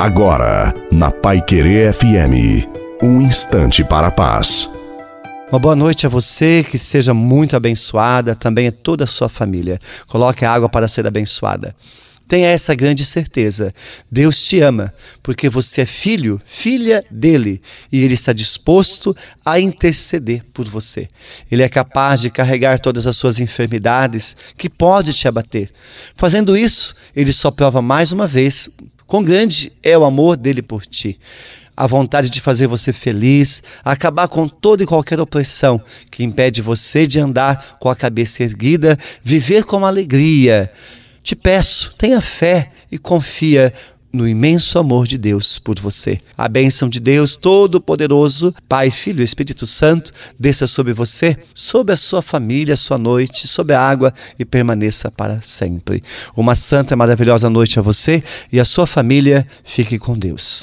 Agora, na Pai Querer FM, um instante para a paz. Uma boa noite a você, que seja muito abençoada, também a toda a sua família. Coloque a água para ser abençoada. Tenha essa grande certeza. Deus te ama, porque você é filho, filha dele, e ele está disposto a interceder por você. Ele é capaz de carregar todas as suas enfermidades que pode te abater. Fazendo isso, ele só prova mais uma vez Quão grande é o amor dele por ti. A vontade de fazer você feliz, acabar com toda e qualquer opressão que impede você de andar com a cabeça erguida, viver com alegria. Te peço, tenha fé e confia no imenso amor de Deus por você. A bênção de Deus Todo-Poderoso, Pai, Filho e Espírito Santo, desça sobre você, sobre a sua família, a sua noite, sobre a água e permaneça para sempre. Uma santa e maravilhosa noite a você e a sua família. Fique com Deus.